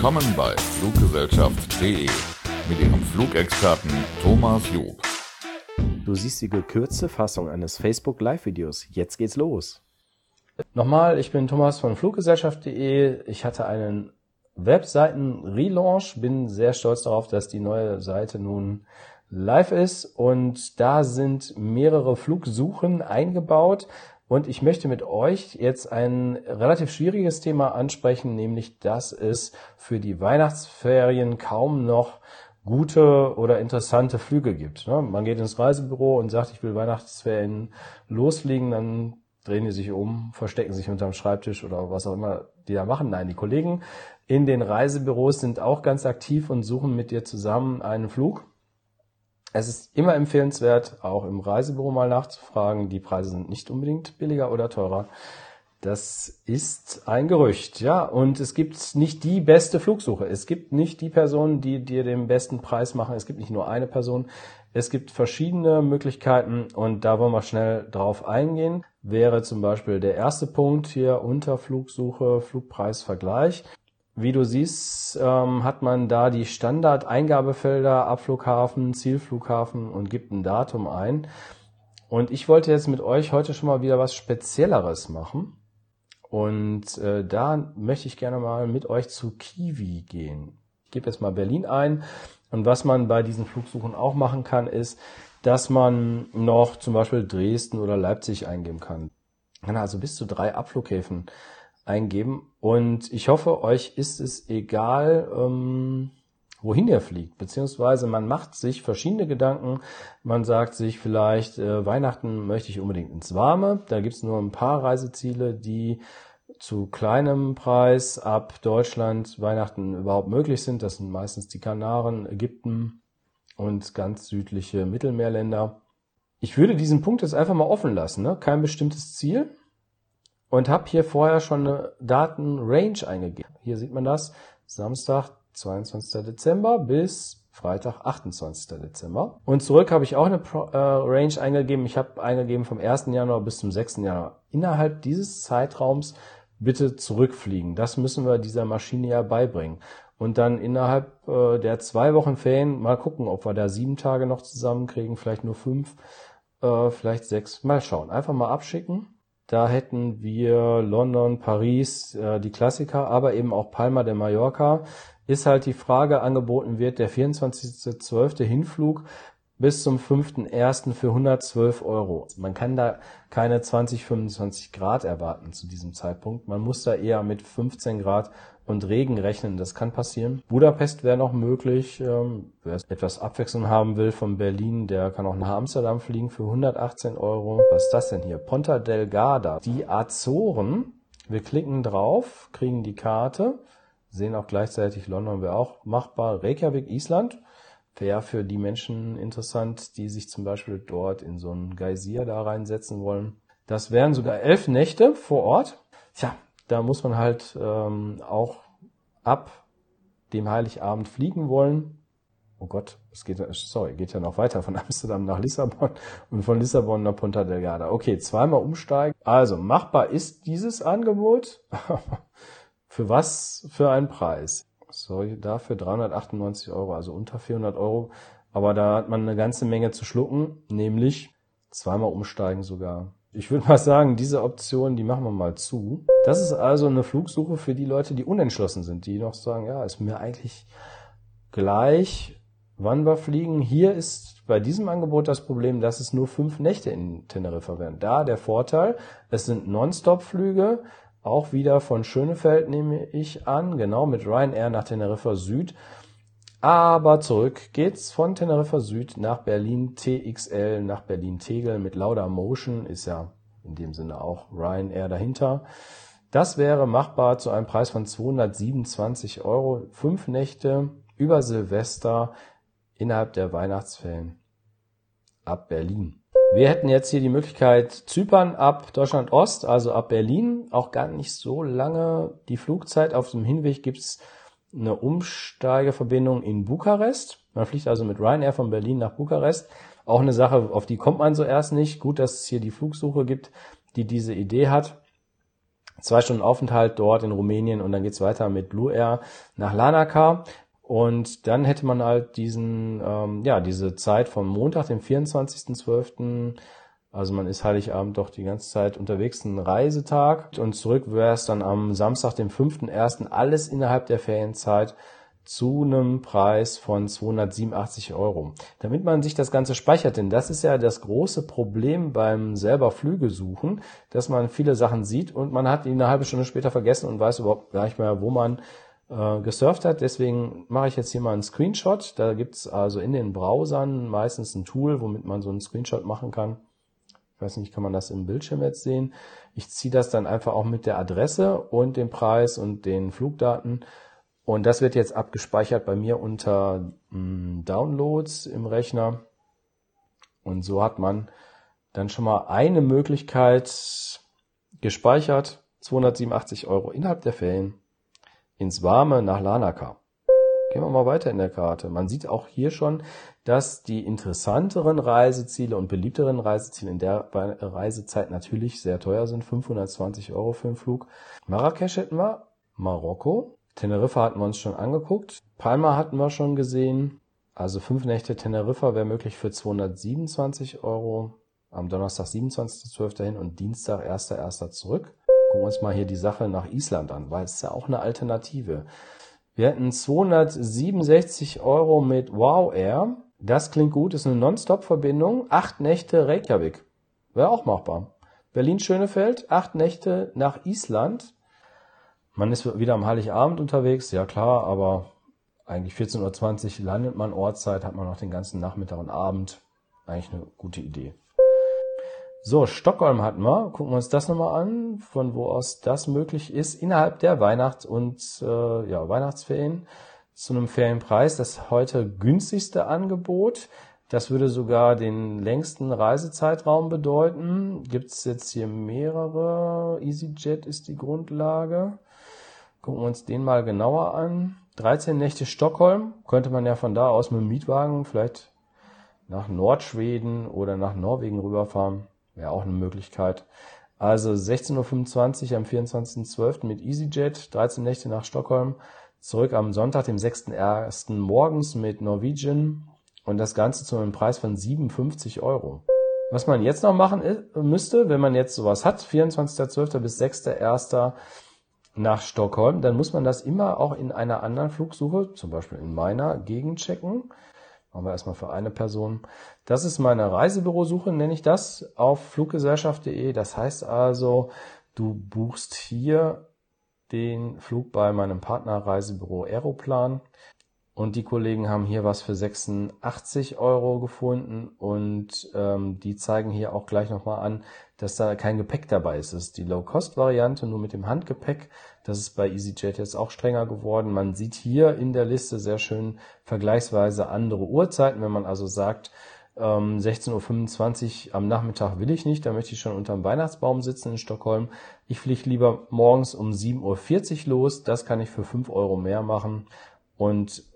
Willkommen bei Fluggesellschaft.de mit Ihrem Flugexperten Thomas Job. Du siehst die gekürzte Fassung eines Facebook Live-Videos. Jetzt geht's los. Nochmal, ich bin Thomas von Fluggesellschaft.de. Ich hatte einen Webseiten-Relaunch, bin sehr stolz darauf, dass die neue Seite nun live ist und da sind mehrere Flugsuchen eingebaut. Und ich möchte mit euch jetzt ein relativ schwieriges Thema ansprechen, nämlich dass es für die Weihnachtsferien kaum noch gute oder interessante Flüge gibt. Ne? Man geht ins Reisebüro und sagt, ich will Weihnachtsferien losfliegen, dann drehen die sich um, verstecken sich unterm Schreibtisch oder was auch immer die da machen. Nein, die Kollegen in den Reisebüros sind auch ganz aktiv und suchen mit dir zusammen einen Flug. Es ist immer empfehlenswert, auch im Reisebüro mal nachzufragen. Die Preise sind nicht unbedingt billiger oder teurer. Das ist ein Gerücht, ja. Und es gibt nicht die beste Flugsuche. Es gibt nicht die Personen, die dir den besten Preis machen. Es gibt nicht nur eine Person. Es gibt verschiedene Möglichkeiten und da wollen wir schnell drauf eingehen. Wäre zum Beispiel der erste Punkt hier unter Flugsuche, Flugpreisvergleich. Wie du siehst, ähm, hat man da die Standard-Eingabefelder Abflughafen, Zielflughafen und gibt ein Datum ein. Und ich wollte jetzt mit euch heute schon mal wieder was Spezielleres machen. Und äh, da möchte ich gerne mal mit euch zu Kiwi gehen. Ich gebe jetzt mal Berlin ein. Und was man bei diesen Flugsuchen auch machen kann, ist, dass man noch zum Beispiel Dresden oder Leipzig eingeben kann. Kann also bis zu drei Abflughäfen eingeben. Und ich hoffe, euch ist es egal, ähm, wohin ihr fliegt. Beziehungsweise man macht sich verschiedene Gedanken. Man sagt sich vielleicht, äh, Weihnachten möchte ich unbedingt ins Warme. Da gibt's nur ein paar Reiseziele, die zu kleinem Preis ab Deutschland Weihnachten überhaupt möglich sind. Das sind meistens die Kanaren, Ägypten und ganz südliche Mittelmeerländer. Ich würde diesen Punkt jetzt einfach mal offen lassen. Ne? Kein bestimmtes Ziel und habe hier vorher schon eine Datenrange eingegeben. Hier sieht man das. Samstag, 22. Dezember bis Freitag, 28. Dezember. Und zurück habe ich auch eine äh, Range eingegeben. Ich habe eingegeben vom 1. Januar bis zum 6. Januar. Innerhalb dieses Zeitraums bitte zurückfliegen. Das müssen wir dieser Maschine ja beibringen. Und dann innerhalb äh, der zwei Wochen Ferien mal gucken, ob wir da sieben Tage noch zusammenkriegen, vielleicht nur fünf, äh, vielleicht sechs. Mal schauen. Einfach mal abschicken da hätten wir London, Paris, äh, die Klassiker, aber eben auch Palma de Mallorca. Ist halt die Frage, angeboten wird der 24.12. Hinflug bis zum 5.1. für 112 Euro. Man kann da keine 20, 25 Grad erwarten zu diesem Zeitpunkt. Man muss da eher mit 15 Grad und Regen rechnen. Das kann passieren. Budapest wäre noch möglich. Ähm, wer etwas Abwechslung haben will von Berlin, der kann auch nach Amsterdam fliegen für 118 Euro. Was ist das denn hier? Ponta Delgada. Die Azoren. Wir klicken drauf, kriegen die Karte, sehen auch gleichzeitig London wäre auch machbar. Reykjavik, Island. Wäre für die Menschen interessant, die sich zum Beispiel dort in so einen Geysir da reinsetzen wollen. Das wären sogar elf Nächte vor Ort. Tja, da muss man halt ähm, auch ab dem Heiligabend fliegen wollen. Oh Gott, es geht, sorry, geht ja noch weiter von Amsterdam nach Lissabon und von Lissabon nach Punta Delgada. Okay, zweimal umsteigen. Also, machbar ist dieses Angebot. für was für einen Preis? Sorry, dafür 398 Euro, also unter 400 Euro. Aber da hat man eine ganze Menge zu schlucken, nämlich zweimal umsteigen sogar. Ich würde mal sagen, diese Option, die machen wir mal zu. Das ist also eine Flugsuche für die Leute, die unentschlossen sind, die noch sagen, ja, ist mir eigentlich gleich, wann wir fliegen. Hier ist bei diesem Angebot das Problem, dass es nur fünf Nächte in Teneriffa werden. Da der Vorteil, es sind Non-Stop-Flüge, auch wieder von Schönefeld nehme ich an, genau mit Ryanair nach Teneriffa Süd. Aber zurück geht's von Teneriffa Süd nach Berlin TXL, nach Berlin Tegel mit Lauda Motion, ist ja in dem Sinne auch Ryanair dahinter. Das wäre machbar zu einem Preis von 227 Euro. Fünf Nächte über Silvester innerhalb der Weihnachtsferien ab Berlin. Wir hätten jetzt hier die Möglichkeit Zypern ab Deutschland Ost, also ab Berlin, auch gar nicht so lange die Flugzeit. Auf dem Hinweg gibt's eine Umsteigeverbindung in Bukarest. Man fliegt also mit Ryanair von Berlin nach Bukarest. Auch eine Sache, auf die kommt man zuerst nicht. Gut, dass es hier die Flugsuche gibt, die diese Idee hat. Zwei Stunden Aufenthalt dort in Rumänien und dann geht's weiter mit Blue Air nach Lanaka. Und dann hätte man halt diesen, ähm, ja, diese Zeit vom Montag, dem 24.12., also man ist Heiligabend doch die ganze Zeit unterwegs, ein Reisetag. Und zurück wäre es dann am Samstag, dem 5.1., alles innerhalb der Ferienzeit zu einem Preis von 287 Euro. Damit man sich das Ganze speichert, denn das ist ja das große Problem beim selber Flüge suchen, dass man viele Sachen sieht und man hat ihn eine halbe Stunde später vergessen und weiß überhaupt gar nicht mehr, wo man äh, gesurft hat. Deswegen mache ich jetzt hier mal einen Screenshot. Da gibt's also in den Browsern meistens ein Tool, womit man so einen Screenshot machen kann. Ich weiß nicht, kann man das im Bildschirm jetzt sehen? Ich ziehe das dann einfach auch mit der Adresse und dem Preis und den Flugdaten und das wird jetzt abgespeichert bei mir unter hm, Downloads im Rechner. Und so hat man dann schon mal eine Möglichkeit gespeichert. 287 Euro innerhalb der Ferien ins Warme nach Lanaka. Gehen wir mal weiter in der Karte. Man sieht auch hier schon, dass die interessanteren Reiseziele und beliebteren Reiseziele in der Reisezeit natürlich sehr teuer sind. 520 Euro für den Flug. Marrakesch hätten wir, Marokko, Teneriffa hatten wir uns schon angeguckt. Palma hatten wir schon gesehen. Also fünf Nächte Teneriffa wäre möglich für 227 Euro. Am Donnerstag 27.12. hin und Dienstag 1.1. zurück. Gucken wir uns mal hier die Sache nach Island an, weil es ist ja auch eine Alternative. Wir hätten 267 Euro mit Wow Air. Das klingt gut, ist eine Non-Stop-Verbindung. Acht Nächte Reykjavik. Wäre auch machbar. Berlin-Schönefeld, acht Nächte nach Island. Man ist wieder am Heiligabend unterwegs, ja klar, aber eigentlich 14.20 Uhr landet man Ortszeit, hat man noch den ganzen Nachmittag und Abend. Eigentlich eine gute Idee. So, Stockholm hatten wir. Gucken wir uns das nochmal an, von wo aus das möglich ist, innerhalb der Weihnachts- und äh, ja, Weihnachtsferien zu einem Ferienpreis. Das heute günstigste Angebot. Das würde sogar den längsten Reisezeitraum bedeuten. Gibt es jetzt hier mehrere. EasyJet ist die Grundlage. Gucken wir uns den mal genauer an. 13 Nächte Stockholm. Könnte man ja von da aus mit dem Mietwagen vielleicht nach Nordschweden oder nach Norwegen rüberfahren. Wäre auch eine Möglichkeit. Also 16.25 Uhr am 24.12. mit EasyJet, 13 Nächte nach Stockholm. Zurück am Sonntag, dem 6.1. morgens mit Norwegian. Und das Ganze zu einem Preis von 57 Euro. Was man jetzt noch machen müsste, wenn man jetzt sowas hat, 24.12. bis 6.1 nach Stockholm, dann muss man das immer auch in einer anderen Flugsuche, zum Beispiel in meiner, gegenchecken. Machen wir erstmal für eine Person. Das ist meine Reisebürosuche, nenne ich das, auf fluggesellschaft.de. Das heißt also, du buchst hier den Flug bei meinem Partner Reisebüro Aeroplan. Und die Kollegen haben hier was für 86 Euro gefunden und ähm, die zeigen hier auch gleich nochmal an, dass da kein Gepäck dabei ist. Das ist die Low-Cost-Variante, nur mit dem Handgepäck. Das ist bei EasyJet jetzt auch strenger geworden. Man sieht hier in der Liste sehr schön vergleichsweise andere Uhrzeiten. Wenn man also sagt, ähm, 16.25 Uhr am Nachmittag will ich nicht, da möchte ich schon unterm Weihnachtsbaum sitzen in Stockholm. Ich fliege lieber morgens um 7.40 Uhr los. Das kann ich für 5 Euro mehr machen. Und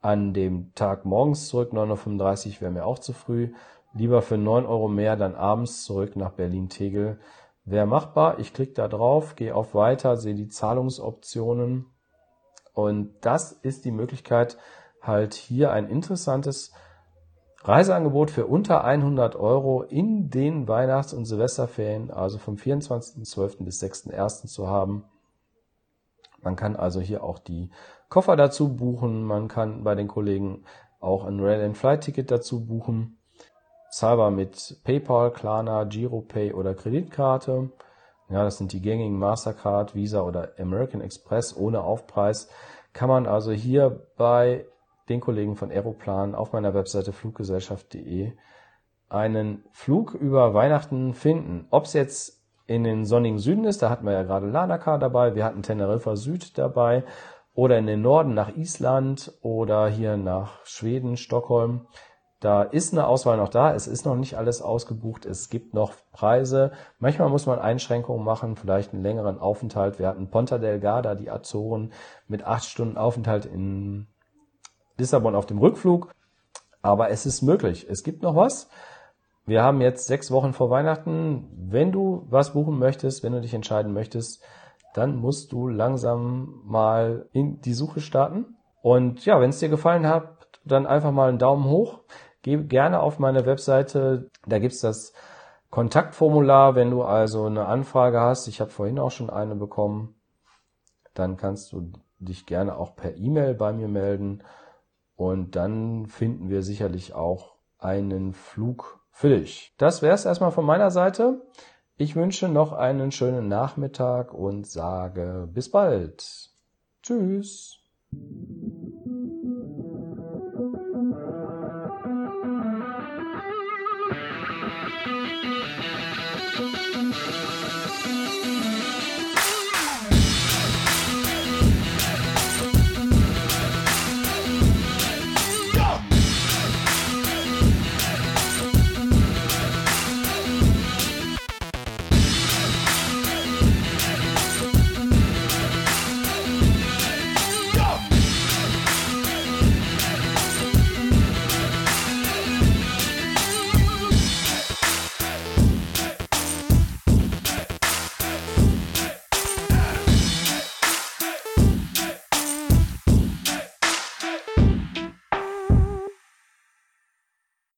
an dem Tag morgens zurück, 9.35 Uhr wäre mir auch zu früh. Lieber für 9 Euro mehr dann abends zurück nach Berlin-Tegel. Wäre machbar. Ich klicke da drauf, gehe auf Weiter, sehe die Zahlungsoptionen. Und das ist die Möglichkeit, halt hier ein interessantes Reiseangebot für unter 100 Euro in den Weihnachts- und Silvesterferien, also vom 24.12. bis 6.1. zu haben. Man kann also hier auch die Koffer dazu buchen. Man kann bei den Kollegen auch ein Rail and Flight Ticket dazu buchen. Zahlbar mit PayPal, Klarna, GiroPay oder Kreditkarte. Ja, das sind die gängigen Mastercard, Visa oder American Express ohne Aufpreis. Kann man also hier bei den Kollegen von Aeroplan auf meiner Webseite fluggesellschaft.de einen Flug über Weihnachten finden. Ob es jetzt in den sonnigen Süden ist, da hatten wir ja gerade Lanaka dabei, wir hatten Teneriffa Süd dabei oder in den Norden nach Island oder hier nach Schweden, Stockholm. Da ist eine Auswahl noch da. Es ist noch nicht alles ausgebucht. Es gibt noch Preise. Manchmal muss man Einschränkungen machen, vielleicht einen längeren Aufenthalt. Wir hatten Ponta Delgada, die Azoren, mit acht Stunden Aufenthalt in Lissabon auf dem Rückflug. Aber es ist möglich. Es gibt noch was. Wir haben jetzt sechs Wochen vor Weihnachten. Wenn du was buchen möchtest, wenn du dich entscheiden möchtest, dann musst du langsam mal in die Suche starten. Und ja, wenn es dir gefallen hat, dann einfach mal einen Daumen hoch. Geh gerne auf meine Webseite. Da gibt's das Kontaktformular, wenn du also eine Anfrage hast. Ich habe vorhin auch schon eine bekommen. Dann kannst du dich gerne auch per E-Mail bei mir melden. Und dann finden wir sicherlich auch einen Flug für dich. Das wäre es erstmal von meiner Seite. Ich wünsche noch einen schönen Nachmittag und sage bis bald. Tschüss.